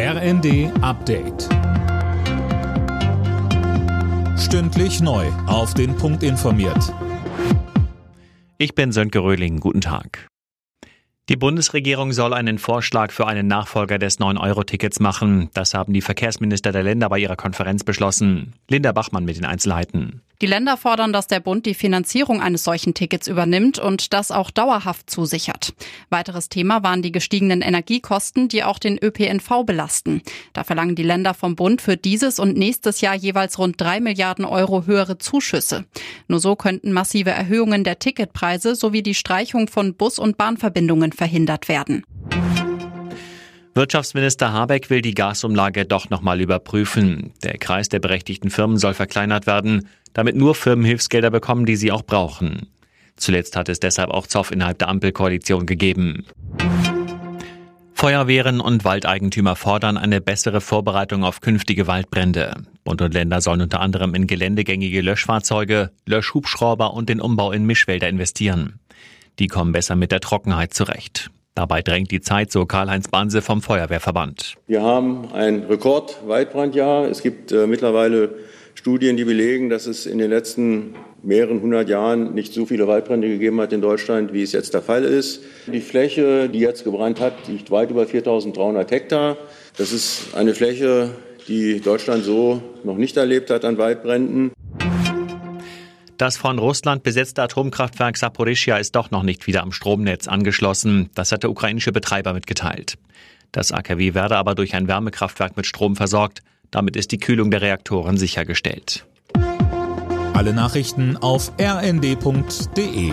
RND Update. Stündlich neu. Auf den Punkt informiert. Ich bin Sönke Röhling. Guten Tag. Die Bundesregierung soll einen Vorschlag für einen Nachfolger des 9-Euro-Tickets machen. Das haben die Verkehrsminister der Länder bei ihrer Konferenz beschlossen. Linda Bachmann mit den Einzelheiten. Die Länder fordern, dass der Bund die Finanzierung eines solchen Tickets übernimmt und das auch dauerhaft zusichert. Weiteres Thema waren die gestiegenen Energiekosten, die auch den ÖPNV belasten. Da verlangen die Länder vom Bund für dieses und nächstes Jahr jeweils rund drei Milliarden Euro höhere Zuschüsse. Nur so könnten massive Erhöhungen der Ticketpreise sowie die Streichung von Bus- und Bahnverbindungen verhindert werden. Wirtschaftsminister Habeck will die Gasumlage doch nochmal überprüfen. Der Kreis der berechtigten Firmen soll verkleinert werden, damit nur Firmen Hilfsgelder bekommen, die sie auch brauchen. Zuletzt hat es deshalb auch Zoff innerhalb der Ampelkoalition gegeben. Feuerwehren und Waldeigentümer fordern eine bessere Vorbereitung auf künftige Waldbrände. Bund und Länder sollen unter anderem in geländegängige Löschfahrzeuge, Löschhubschrauber und den Umbau in Mischwälder investieren. Die kommen besser mit der Trockenheit zurecht. Dabei drängt die Zeit, so Karl-Heinz Banse vom Feuerwehrverband. Wir haben ein Rekord-Waldbrandjahr. Es gibt äh, mittlerweile Studien, die belegen, dass es in den letzten mehreren hundert Jahren nicht so viele Waldbrände gegeben hat in Deutschland, wie es jetzt der Fall ist. Die Fläche, die jetzt gebrannt hat, liegt weit über 4.300 Hektar. Das ist eine Fläche, die Deutschland so noch nicht erlebt hat an Waldbränden. Das von Russland besetzte Atomkraftwerk Saporischia ist doch noch nicht wieder am Stromnetz angeschlossen. Das hat der ukrainische Betreiber mitgeteilt. Das AKW werde aber durch ein Wärmekraftwerk mit Strom versorgt. Damit ist die Kühlung der Reaktoren sichergestellt. Alle Nachrichten auf rnd.de